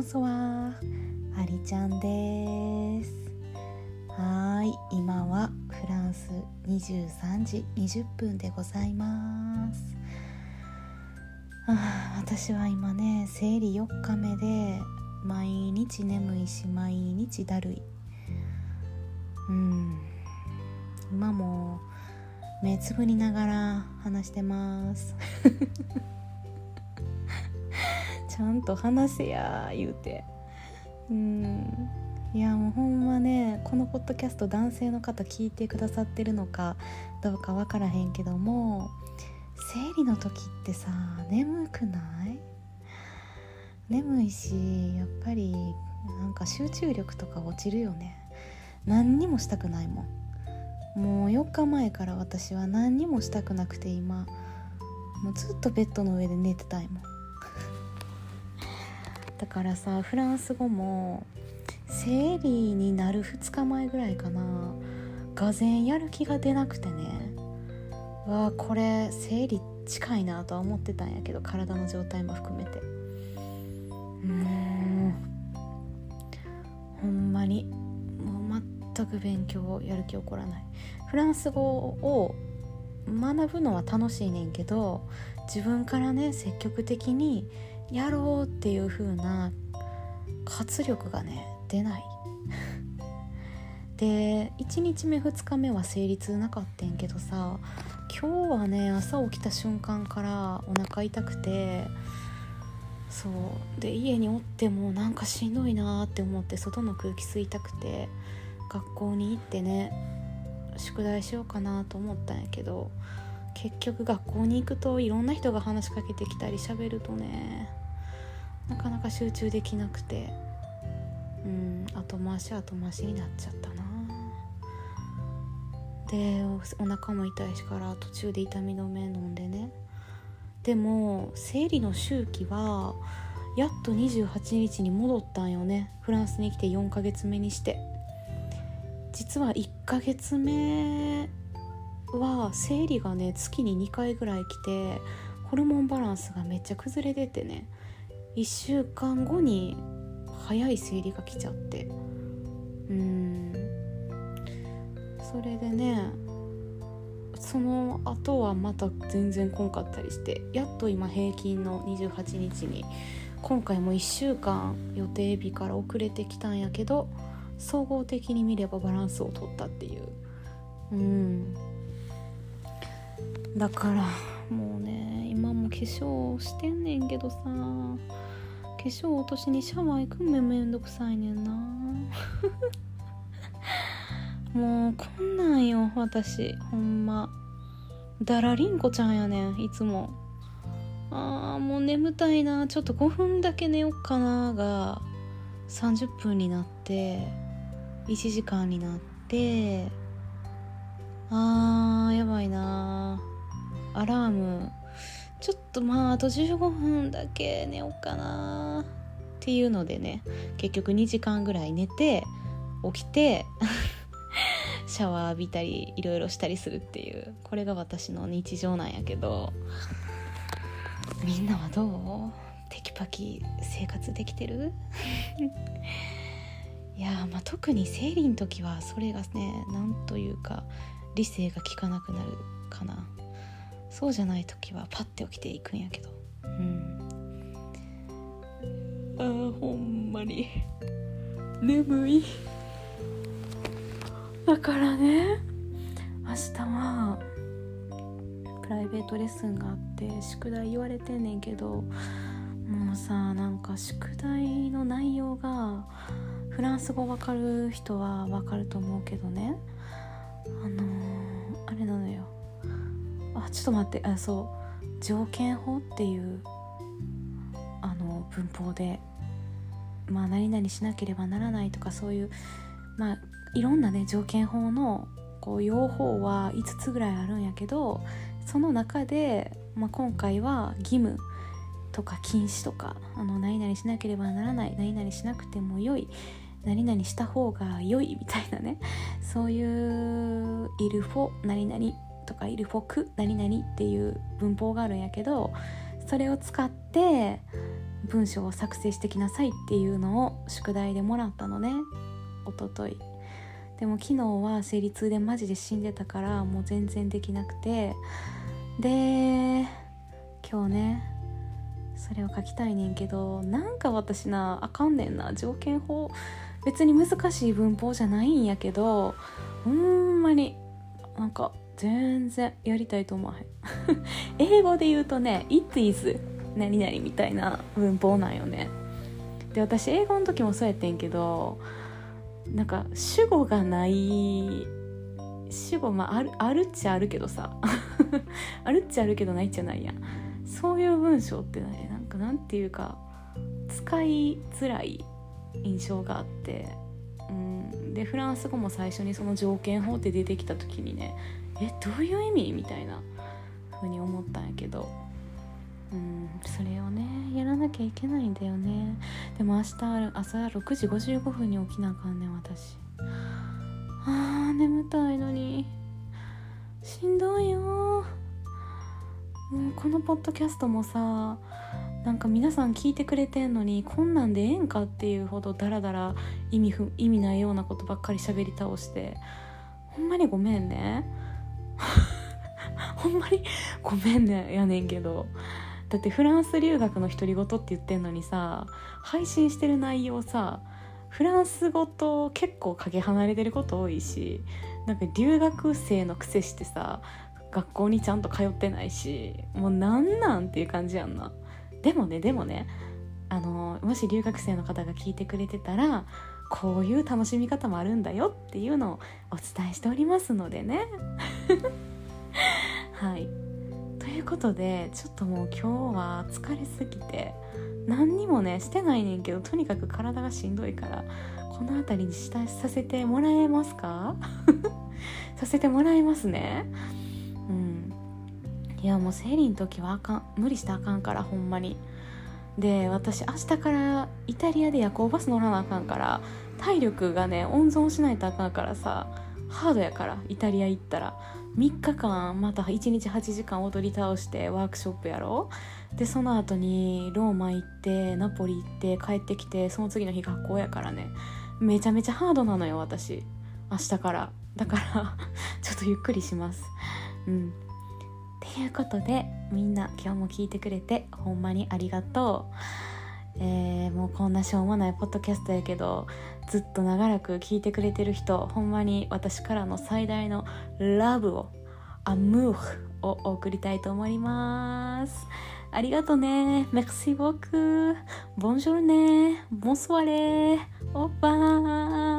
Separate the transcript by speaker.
Speaker 1: ンソワー。ありちゃんです。はい今はフランス23時20分でございます。あ私は今ね生理4日目で毎日眠いし毎日だるい。うん。今も目つぶりながら話してます。ちゃんと話せや言うて。うん。いやもうほんまねこのポッドキャスト男性の方聞いてくださってるのかどうか分からへんけども生理の時ってさ眠くない？眠いしやっぱりなんか集中力とか落ちるよね。何にもしたくないもん。もう4日前から私は何にもしたくなくて今。もうずっとベッドの上で寝てたいもん。だからさフランス語も生理になる2日前ぐらいかな。がぜやる気が出なくてね。わあこれ生理近いなとは思ってたんやけど体の状態も含めて。うんほんまにもう全く勉強やる気起こらない。フランス語を学ぶのは楽しいねんけど自分からね積極的にやろうっていう風な活力がね出ない。で1日目2日目は生理痛なかったんけどさ今日はね朝起きた瞬間からお腹痛くてそう。で家におってもなんかしんどいなって思って外の空気吸いたくて学校に行ってね宿題しようかなと思ったんやけど結局学校に行くといろんな人が話しかけてきたり喋るとねなかなか集中できなくてうん後回し後回しになっちゃったな。でお腹も痛いしから途中で痛み止め飲んでね。でも生理の周期はやっと28日に戻ったんよね。フランスに来て4ヶ月目にして。実は1ヶ月目は生理がね月に2回ぐらい来てホルモンバランスがめっちゃ崩れててね1週間後に早い生理が来ちゃって。うん。それでねその後はまた全然来んかったりしてやっと今平均の28日に今回も1週間予定日から遅れてきたんやけど総合的に見ればバランスを取ったっていう。うん。だからもうね今も化粧してんねんけどさ。化粧落としにシャワー行くんめめんどくさいねんな。もうこんなんよ私。ほんま。だらりんこちゃんやねんいつも。あーもう眠たいな。ちょっと5分だけ寝よっかな。が30分になって1時間になって。あーやばいな。アラーム。ちょっとまああと15分だけ寝ようかな。っていうのでね結局2時間ぐらい寝て起きて シャワー浴びたりいろいろしたりするっていうこれが私の日常なんやけど。みんなはどう？テキパキ生活できてる？いやまあ特に生理の時はそれがねなんというか理性が効かなくなるかな。そうじゃない時はパッて起きていくんやけど。うん。あーほんまに。眠い。だからね明日はプライベートレッスンがあって宿題言われてんねんけどもうさなんか宿題の内容がフランス語わかる人はわかると思うけどね。あの、あちょっと待ってあそう。条件法っていうあの文法でまあ何々しなければならないとかそういうまあいろんなね条件法のこう用法は5つぐらいあるんやけどその中で、まあ、今回は義務とか禁止とかあの何々しなければならない何々しなくても良い何々した方が良いみたいなねそういう「イルフォ何々」とか「イルフォク何々」っていう文法があるんやけどそれを使って文章を作成してきなさいっていうのを宿題でもらったのね。おととい。でも昨日は生理痛でマジで死んでたからもう全然できなくて。で今日ねそれを書きたいねんけどなんか私なあかんねんな。条件法。別に難しい文法じゃないんやけどほんまになんか全然やりたいと思わへん。英語で言うとね「it is 何々」みたいな文法なんよね。で私英語の時もそうやってんけどなんか主語がない主語まああるあるっちゃあるけどさ。あるっちゃあるけどないっちゃないやん。そういう文章ってねなんかなんていうか使いづらい印象があって。うん。でフランス語も最初にその条件法って出てきた時にねえどういう意味？みたいな風に思ったんやけど。うんそれをねやらなきゃいけないんだよね。でも明日朝6時55分に起きなあかんねん私。あー眠たいのに。しんどいよ。もうこのポッドキャストもさなんか皆さん聞いてくれてんのにこんなんでええんかっていうほどダラダラ意味意味ないようなことばっかり喋り倒して。ほんまにごめんね。ほんまにごめんねやねんけど。だってフランス留学の独り言って言ってんのにさ配信してる内容さフランス語と結構かけ離れてること多いしなんか留学生のくせしてさ学校にちゃんと通ってないしもうなんなんっていう感じやんな。でもねでもねあのもし留学生の方が聞いてくれてたらこういう楽しみ方もあるんだよっていうのをお伝えしておりますのでね。はい。ということでちょっともう今日は疲れすぎて何にもねしてないねんけどとにかく体がしんどいからこの辺りにしたさせてもらえますか？させてもらいますね。うん。いやもう生理の時はあかん。無理したあかんからほんまに。で私明日からイタリアで夜行バス乗らなあかんから体力がね温存しないとあかんからさ。ハードやからイタリア行ったら。3日間また1日8時間踊り倒してワークショップやろ。でその後にローマ行ってナポリ行って帰ってきてその次の日学校やからね。めちゃめちゃハードなのよ私。明日から。だから ちょっとゆっくりします。うん。っていうことでみんな今日も聞いてくれてほんまにありがとう。えー、もうこんなしょうもないポッドキャストやけどずっと長らく聞いてくれてる人ほんまに私からの最大のラブをアムーを送りたいと思います。ありがとね。Merci beaucoup Bonjour ねボンソワレ。オーバー。